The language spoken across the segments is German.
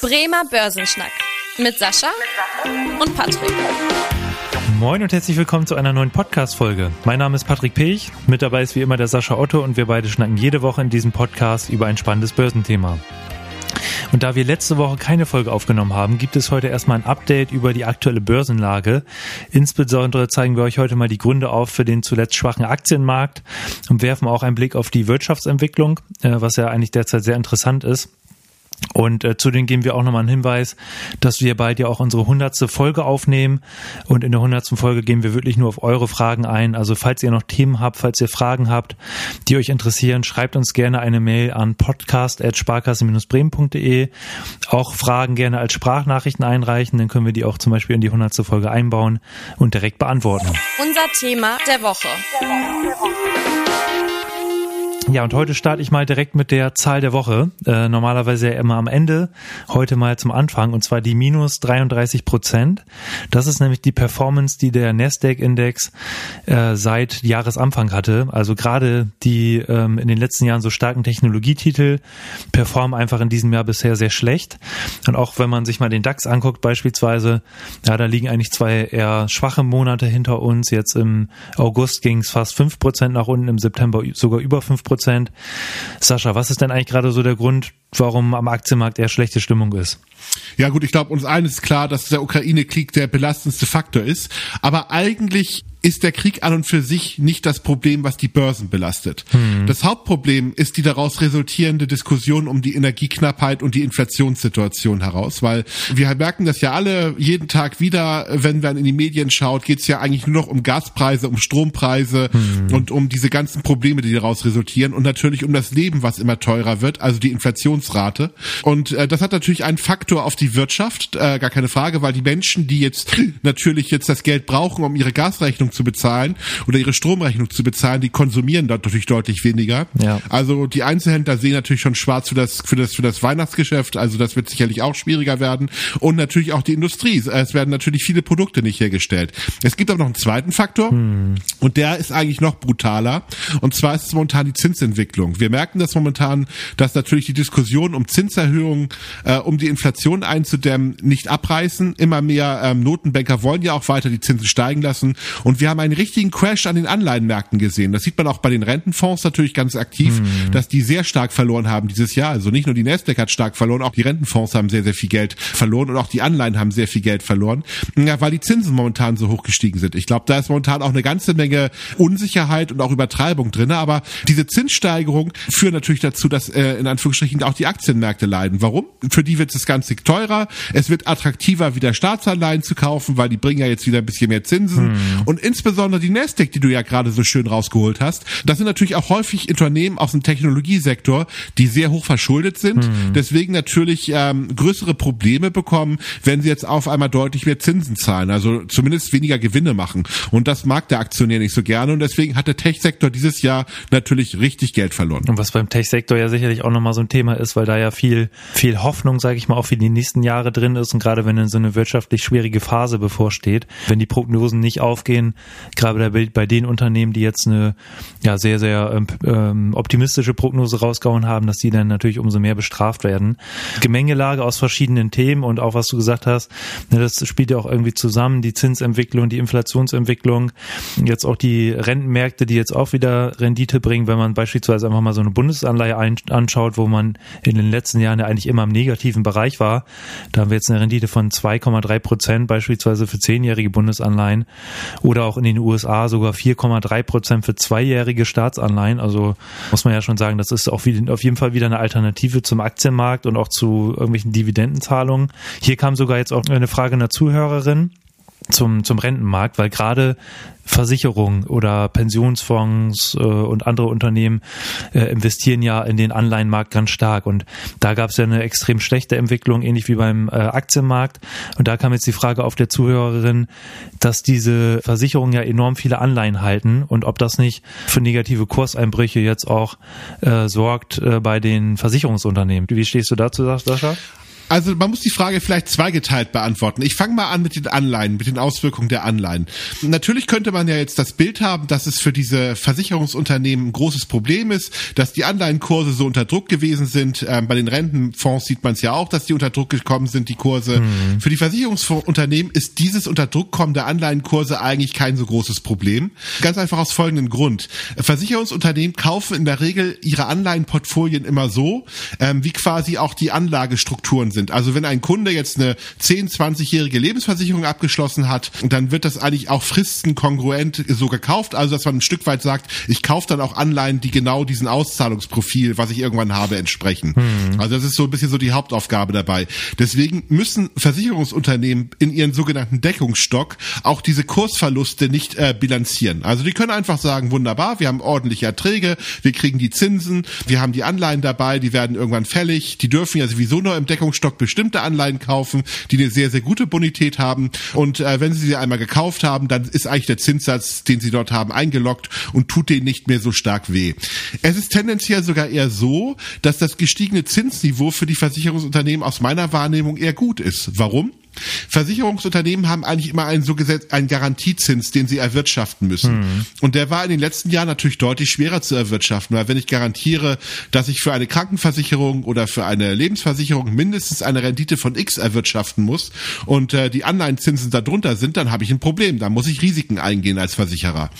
Bremer Börsenschnack mit Sascha und Patrick. Moin und herzlich willkommen zu einer neuen Podcast-Folge. Mein Name ist Patrick Pech, mit dabei ist wie immer der Sascha Otto und wir beide schnacken jede Woche in diesem Podcast über ein spannendes Börsenthema. Und da wir letzte Woche keine Folge aufgenommen haben, gibt es heute erstmal ein Update über die aktuelle Börsenlage. Insbesondere zeigen wir euch heute mal die Gründe auf für den zuletzt schwachen Aktienmarkt und werfen auch einen Blick auf die Wirtschaftsentwicklung, äh, was ja eigentlich derzeit sehr interessant ist. Und äh, zudem geben wir auch nochmal einen Hinweis, dass wir bald ja auch unsere hundertste Folge aufnehmen. Und in der hundertsten Folge gehen wir wirklich nur auf eure Fragen ein. Also falls ihr noch Themen habt, falls ihr Fragen habt, die euch interessieren, schreibt uns gerne eine Mail an podcast.sparkasse-bremen.de. Auch Fragen gerne als Sprachnachrichten einreichen, dann können wir die auch zum Beispiel in die hundertste Folge einbauen und direkt beantworten. Unser Thema der Woche. Der Woche. Der Woche. Ja, und heute starte ich mal direkt mit der Zahl der Woche. Äh, normalerweise ja immer am Ende, heute mal zum Anfang, und zwar die minus 33 Prozent. Das ist nämlich die Performance, die der Nasdaq-Index äh, seit Jahresanfang hatte. Also gerade die ähm, in den letzten Jahren so starken Technologietitel performen einfach in diesem Jahr bisher sehr schlecht. Und auch wenn man sich mal den DAX anguckt beispielsweise, ja, da liegen eigentlich zwei eher schwache Monate hinter uns. Jetzt im August ging es fast fünf Prozent nach unten, im September sogar über fünf Prozent. Prozent. Sascha, was ist denn eigentlich gerade so der Grund, warum am Aktienmarkt eher schlechte Stimmung ist? Ja gut, ich glaube, uns allen ist klar, dass der Ukraine-Krieg der belastendste Faktor ist. Aber eigentlich ist der Krieg an und für sich nicht das Problem, was die Börsen belastet. Hm. Das Hauptproblem ist die daraus resultierende Diskussion um die Energieknappheit und die Inflationssituation heraus, weil wir merken das ja alle jeden Tag wieder, wenn man in die Medien schaut, geht es ja eigentlich nur noch um Gaspreise, um Strompreise hm. und um diese ganzen Probleme, die daraus resultieren und natürlich um das Leben, was immer teurer wird, also die Inflationsrate. Und äh, das hat natürlich einen Faktor auf die Wirtschaft, äh, gar keine Frage, weil die Menschen, die jetzt natürlich jetzt das Geld brauchen, um ihre Gasrechnung Rechnung zu bezahlen oder ihre Stromrechnung zu bezahlen, die konsumieren dort natürlich deutlich weniger. Ja. Also die Einzelhändler sehen natürlich schon schwarz für das, für das, für das Weihnachtsgeschäft. Also das wird sicherlich auch schwieriger werden. Und natürlich auch die Industrie. Es werden natürlich viele Produkte nicht hergestellt. Es gibt aber noch einen zweiten Faktor hm. und der ist eigentlich noch brutaler. Und zwar ist es momentan die Zinsentwicklung. Wir merken das momentan, dass natürlich die Diskussion um Zinserhöhungen, äh, um die Inflation einzudämmen, nicht abreißen. Immer mehr ähm, Notenbanker wollen ja auch weiter die Zinsen steigen lassen. Und wir haben einen richtigen Crash an den Anleihenmärkten gesehen. Das sieht man auch bei den Rentenfonds natürlich ganz aktiv, mhm. dass die sehr stark verloren haben dieses Jahr. Also nicht nur die Nasdaq hat stark verloren, auch die Rentenfonds haben sehr, sehr viel Geld verloren und auch die Anleihen haben sehr viel Geld verloren, ja, weil die Zinsen momentan so hoch gestiegen sind. Ich glaube, da ist momentan auch eine ganze Menge Unsicherheit und auch Übertreibung drin. Aber diese Zinssteigerung führt natürlich dazu, dass äh, in Anführungsstrichen auch die Aktienmärkte leiden. Warum? Für die wird es Ganze teurer. Es wird attraktiver, wieder Staatsanleihen zu kaufen, weil die bringen ja jetzt wieder ein bisschen mehr Zinsen. Mhm. Und insbesondere die Nasdaq, die du ja gerade so schön rausgeholt hast, das sind natürlich auch häufig Unternehmen aus dem Technologiesektor, die sehr hoch verschuldet sind, mhm. deswegen natürlich ähm, größere Probleme bekommen, wenn sie jetzt auf einmal deutlich mehr Zinsen zahlen, also zumindest weniger Gewinne machen. Und das mag der Aktionär nicht so gerne und deswegen hat der Tech-Sektor dieses Jahr natürlich richtig Geld verloren. Und was beim Tech-Sektor ja sicherlich auch nochmal so ein Thema ist, weil da ja viel, viel Hoffnung, sage ich mal, auch für die nächsten Jahre drin ist und gerade wenn dann so eine wirtschaftlich schwierige Phase bevorsteht, wenn die Prognosen nicht aufgehen, gerade bei den Unternehmen, die jetzt eine ja sehr, sehr ähm, ähm, optimistische Prognose rausgehauen haben, dass die dann natürlich umso mehr bestraft werden. Gemengelage aus verschiedenen Themen und auch was du gesagt hast, ne, das spielt ja auch irgendwie zusammen, die Zinsentwicklung, die Inflationsentwicklung, jetzt auch die Rentenmärkte, die jetzt auch wieder Rendite bringen, wenn man beispielsweise einfach mal so eine Bundesanleihe anschaut, wo man in den letzten Jahren ja eigentlich immer im negativen Bereich war. Da haben wir jetzt eine Rendite von 2,3 Prozent beispielsweise für zehnjährige Bundesanleihen oder auch in den USA sogar 4,3 Prozent für zweijährige Staatsanleihen. Also muss man ja schon sagen, das ist auch auf jeden Fall wieder eine Alternative zum Aktienmarkt und auch zu irgendwelchen Dividendenzahlungen. Hier kam sogar jetzt auch eine Frage einer Zuhörerin zum, zum Rentenmarkt, weil gerade Versicherungen oder Pensionsfonds äh, und andere Unternehmen äh, investieren ja in den Anleihenmarkt ganz stark. Und da gab es ja eine extrem schlechte Entwicklung, ähnlich wie beim äh, Aktienmarkt. Und da kam jetzt die Frage auf der Zuhörerin, dass diese Versicherungen ja enorm viele Anleihen halten und ob das nicht für negative Kurseinbrüche jetzt auch äh, sorgt äh, bei den Versicherungsunternehmen. Wie stehst du dazu, Sascha? Also man muss die Frage vielleicht zweigeteilt beantworten. Ich fange mal an mit den Anleihen, mit den Auswirkungen der Anleihen. Natürlich könnte man ja jetzt das Bild haben, dass es für diese Versicherungsunternehmen ein großes Problem ist, dass die Anleihenkurse so unter Druck gewesen sind. Ähm, bei den Rentenfonds sieht man es ja auch, dass die unter Druck gekommen sind, die Kurse. Mhm. Für die Versicherungsunternehmen ist dieses unter Druck kommen der Anleihenkurse eigentlich kein so großes Problem. Ganz einfach aus folgendem Grund. Versicherungsunternehmen kaufen in der Regel ihre Anleihenportfolien immer so, ähm, wie quasi auch die Anlagestrukturen sind. Also wenn ein Kunde jetzt eine 10, 20-jährige Lebensversicherung abgeschlossen hat, dann wird das eigentlich auch fristenkongruent so gekauft. Also dass man ein Stück weit sagt, ich kaufe dann auch Anleihen, die genau diesen Auszahlungsprofil, was ich irgendwann habe, entsprechen. Hm. Also das ist so ein bisschen so die Hauptaufgabe dabei. Deswegen müssen Versicherungsunternehmen in ihren sogenannten Deckungsstock auch diese Kursverluste nicht äh, bilanzieren. Also die können einfach sagen, wunderbar, wir haben ordentliche Erträge, wir kriegen die Zinsen, wir haben die Anleihen dabei, die werden irgendwann fällig, die dürfen ja sowieso nur im Deckungsstock bestimmte Anleihen kaufen, die eine sehr, sehr gute Bonität haben. Und äh, wenn sie sie einmal gekauft haben, dann ist eigentlich der Zinssatz, den sie dort haben, eingeloggt und tut denen nicht mehr so stark weh. Es ist tendenziell sogar eher so, dass das gestiegene Zinsniveau für die Versicherungsunternehmen aus meiner Wahrnehmung eher gut ist. Warum? Versicherungsunternehmen haben eigentlich immer einen so gesetzt, einen Garantiezins, den sie erwirtschaften müssen. Mhm. Und der war in den letzten Jahren natürlich deutlich schwerer zu erwirtschaften, weil wenn ich garantiere, dass ich für eine Krankenversicherung oder für eine Lebensversicherung mindestens eine Rendite von X erwirtschaften muss und äh, die Anleihenzinsen darunter sind, dann habe ich ein Problem. Da muss ich Risiken eingehen als Versicherer.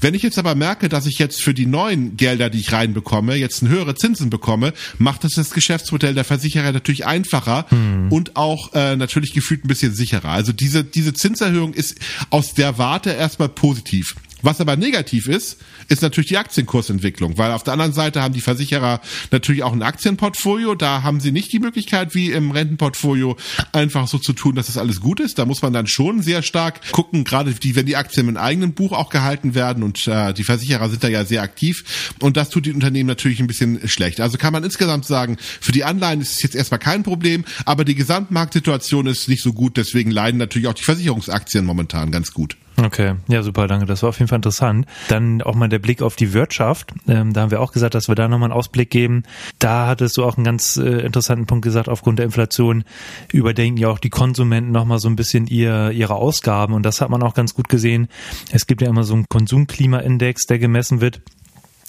Wenn ich jetzt aber merke, dass ich jetzt für die neuen Gelder, die ich reinbekomme, jetzt höhere Zinsen bekomme, macht das das Geschäftsmodell der Versicherer natürlich einfacher mhm. und auch äh, natürlich gefühlt ein bisschen sicherer. Also diese, diese Zinserhöhung ist aus der Warte erstmal positiv. Was aber negativ ist, ist natürlich die Aktienkursentwicklung, weil auf der anderen Seite haben die Versicherer natürlich auch ein Aktienportfolio. Da haben sie nicht die Möglichkeit, wie im Rentenportfolio, einfach so zu tun, dass das alles gut ist. Da muss man dann schon sehr stark gucken, gerade die, wenn die Aktien im eigenen Buch auch gehalten werden und äh, die Versicherer sind da ja sehr aktiv. Und das tut die Unternehmen natürlich ein bisschen schlecht. Also kann man insgesamt sagen, für die Anleihen ist es jetzt erstmal kein Problem, aber die Gesamtmarktsituation ist nicht so gut. Deswegen leiden natürlich auch die Versicherungsaktien momentan ganz gut. Okay, ja super, danke. Das war auf jeden Fall interessant. Dann auch mal der Blick auf die Wirtschaft. Ähm, da haben wir auch gesagt, dass wir da nochmal einen Ausblick geben. Da hattest du auch einen ganz äh, interessanten Punkt gesagt, aufgrund der Inflation überdenken ja auch die Konsumenten nochmal so ein bisschen ihr, ihre Ausgaben. Und das hat man auch ganz gut gesehen. Es gibt ja immer so einen Konsumklimaindex, der gemessen wird.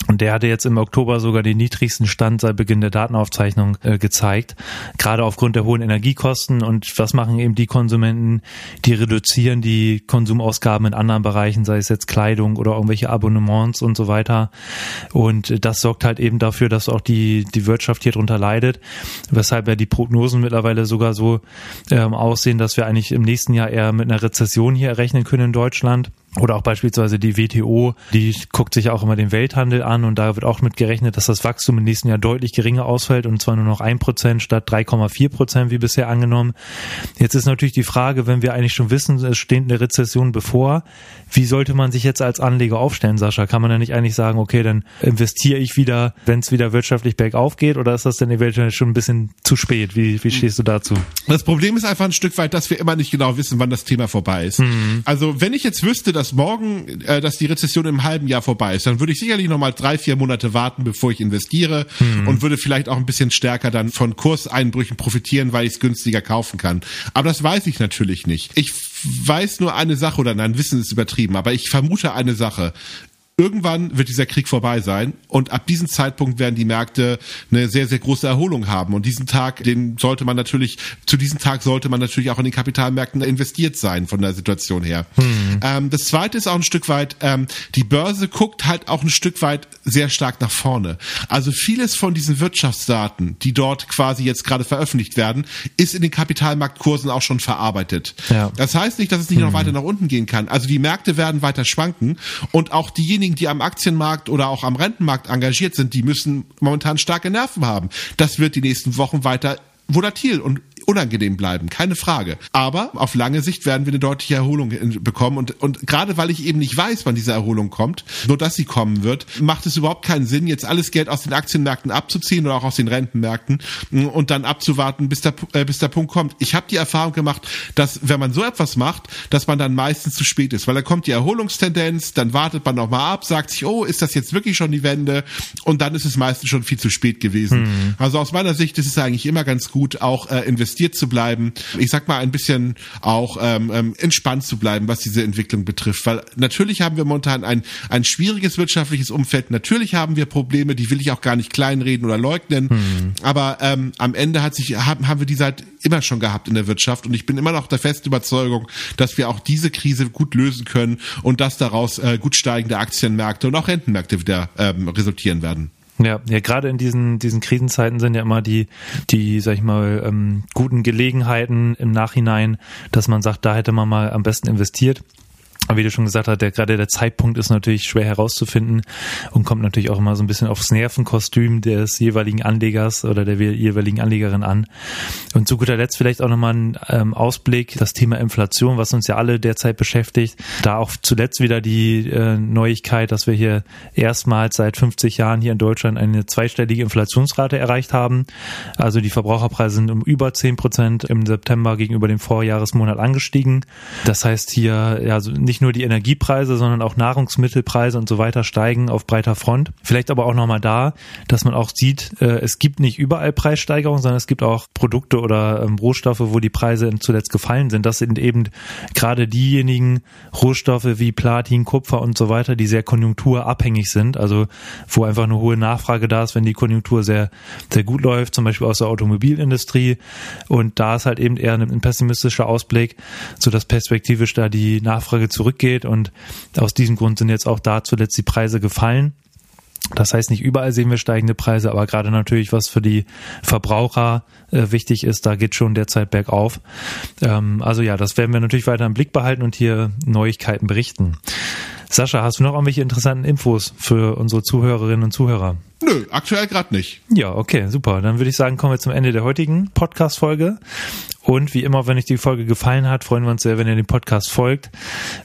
Und der hatte jetzt im Oktober sogar den niedrigsten Stand seit Beginn der Datenaufzeichnung äh, gezeigt. Gerade aufgrund der hohen Energiekosten. Und was machen eben die Konsumenten? Die reduzieren die Konsumausgaben in anderen Bereichen, sei es jetzt Kleidung oder irgendwelche Abonnements und so weiter. Und das sorgt halt eben dafür, dass auch die, die Wirtschaft hier drunter leidet. Weshalb ja die Prognosen mittlerweile sogar so ähm, aussehen, dass wir eigentlich im nächsten Jahr eher mit einer Rezession hier rechnen können in Deutschland. Oder auch beispielsweise die WTO, die guckt sich auch immer den Welthandel an und da wird auch mit gerechnet, dass das Wachstum im nächsten Jahr deutlich geringer ausfällt und zwar nur noch ein Prozent statt 3,4 Prozent wie bisher angenommen. Jetzt ist natürlich die Frage, wenn wir eigentlich schon wissen, es steht eine Rezession bevor, wie sollte man sich jetzt als Anleger aufstellen, Sascha? Kann man da nicht eigentlich sagen, okay, dann investiere ich wieder, wenn es wieder wirtschaftlich bergauf geht oder ist das denn eventuell schon ein bisschen zu spät? Wie, wie stehst du dazu? Das Problem ist einfach ein Stück weit, dass wir immer nicht genau wissen, wann das Thema vorbei ist. Mhm. Also wenn ich jetzt wüsste, dass morgen, äh, dass die Rezession im halben Jahr vorbei ist, dann würde ich sicherlich noch mal drei, vier Monate warten, bevor ich investiere hm. und würde vielleicht auch ein bisschen stärker dann von Kurseinbrüchen profitieren, weil ich es günstiger kaufen kann. Aber das weiß ich natürlich nicht. Ich weiß nur eine Sache oder nein, Wissen ist übertrieben, aber ich vermute eine Sache. Irgendwann wird dieser Krieg vorbei sein und ab diesem Zeitpunkt werden die Märkte eine sehr, sehr große Erholung haben. Und diesen Tag, den sollte man natürlich, zu diesem Tag sollte man natürlich auch in den Kapitalmärkten investiert sein von der Situation her. Hm. Ähm, das zweite ist auch ein Stück weit, ähm, die Börse guckt halt auch ein Stück weit sehr stark nach vorne. Also vieles von diesen Wirtschaftsdaten, die dort quasi jetzt gerade veröffentlicht werden, ist in den Kapitalmarktkursen auch schon verarbeitet. Ja. Das heißt nicht, dass es nicht hm. noch weiter nach unten gehen kann. Also die Märkte werden weiter schwanken und auch diejenigen, diejenigen, die am Aktienmarkt oder auch am Rentenmarkt engagiert sind, die müssen momentan starke Nerven haben. Das wird die nächsten Wochen weiter volatil und unangenehm bleiben, keine Frage. Aber auf lange Sicht werden wir eine deutliche Erholung bekommen und, und gerade weil ich eben nicht weiß, wann diese Erholung kommt, nur dass sie kommen wird, macht es überhaupt keinen Sinn, jetzt alles Geld aus den Aktienmärkten abzuziehen oder auch aus den Rentenmärkten und dann abzuwarten, bis der, äh, bis der Punkt kommt. Ich habe die Erfahrung gemacht, dass wenn man so etwas macht, dass man dann meistens zu spät ist, weil dann kommt die Erholungstendenz, dann wartet man nochmal ab, sagt sich, oh, ist das jetzt wirklich schon die Wende? Und dann ist es meistens schon viel zu spät gewesen. Mhm. Also aus meiner Sicht ist es eigentlich immer ganz gut, auch äh, investieren investiert zu bleiben. Ich sag mal ein bisschen auch ähm, ähm, entspannt zu bleiben, was diese Entwicklung betrifft. Weil natürlich haben wir momentan ein, ein schwieriges wirtschaftliches Umfeld. Natürlich haben wir Probleme, die will ich auch gar nicht kleinreden oder leugnen. Hm. Aber ähm, am Ende hat sich, haben, haben wir die seit immer schon gehabt in der Wirtschaft. Und ich bin immer noch der festen Überzeugung, dass wir auch diese Krise gut lösen können und dass daraus äh, gut steigende Aktienmärkte und auch Rentenmärkte wieder ähm, resultieren werden. Ja, ja, gerade in diesen diesen Krisenzeiten sind ja immer die die, sag ich mal, ähm, guten Gelegenheiten im Nachhinein, dass man sagt, da hätte man mal am besten investiert. Wie du schon gesagt hast, der, gerade der Zeitpunkt ist natürlich schwer herauszufinden und kommt natürlich auch immer so ein bisschen aufs Nervenkostüm des jeweiligen Anlegers oder der jeweiligen Anlegerin an. Und zu guter Letzt vielleicht auch nochmal ein ähm, Ausblick, das Thema Inflation, was uns ja alle derzeit beschäftigt. Da auch zuletzt wieder die äh, Neuigkeit, dass wir hier erstmals seit 50 Jahren hier in Deutschland eine zweistellige Inflationsrate erreicht haben. Also die Verbraucherpreise sind um über 10 Prozent im September gegenüber dem Vorjahresmonat angestiegen. Das heißt hier, ja, nicht nicht nur die Energiepreise, sondern auch Nahrungsmittelpreise und so weiter steigen auf breiter Front. Vielleicht aber auch nochmal da, dass man auch sieht, äh, es gibt nicht überall Preissteigerungen, sondern es gibt auch Produkte oder ähm, Rohstoffe, wo die Preise zuletzt gefallen sind. Das sind eben gerade diejenigen Rohstoffe wie Platin, Kupfer und so weiter, die sehr konjunkturabhängig sind, also wo einfach eine hohe Nachfrage da ist, wenn die Konjunktur sehr, sehr gut läuft, zum Beispiel aus der Automobilindustrie. Und da ist halt eben eher ein pessimistischer Ausblick, so dass perspektivisch da die Nachfrage zurück zurückgeht und aus diesem Grund sind jetzt auch da zuletzt die Preise gefallen. Das heißt, nicht überall sehen wir steigende Preise, aber gerade natürlich, was für die Verbraucher äh, wichtig ist, da geht schon derzeit bergauf. Ähm, also ja, das werden wir natürlich weiter im Blick behalten und hier Neuigkeiten berichten. Sascha, hast du noch irgendwelche interessanten Infos für unsere Zuhörerinnen und Zuhörer? Nö, aktuell gerade nicht. Ja, okay, super. Dann würde ich sagen, kommen wir zum Ende der heutigen Podcast-Folge. Und wie immer, wenn euch die Folge gefallen hat, freuen wir uns sehr, wenn ihr dem Podcast folgt,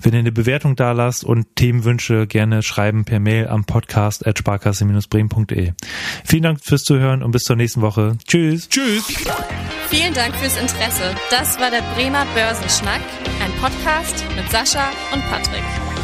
wenn ihr eine Bewertung da lasst und Themenwünsche gerne schreiben per Mail am podcast at sparkasse-bremen.de. Vielen Dank fürs Zuhören und bis zur nächsten Woche. Tschüss. Tschüss. Vielen Dank fürs Interesse. Das war der Bremer Börsenschnack, ein Podcast mit Sascha und Patrick.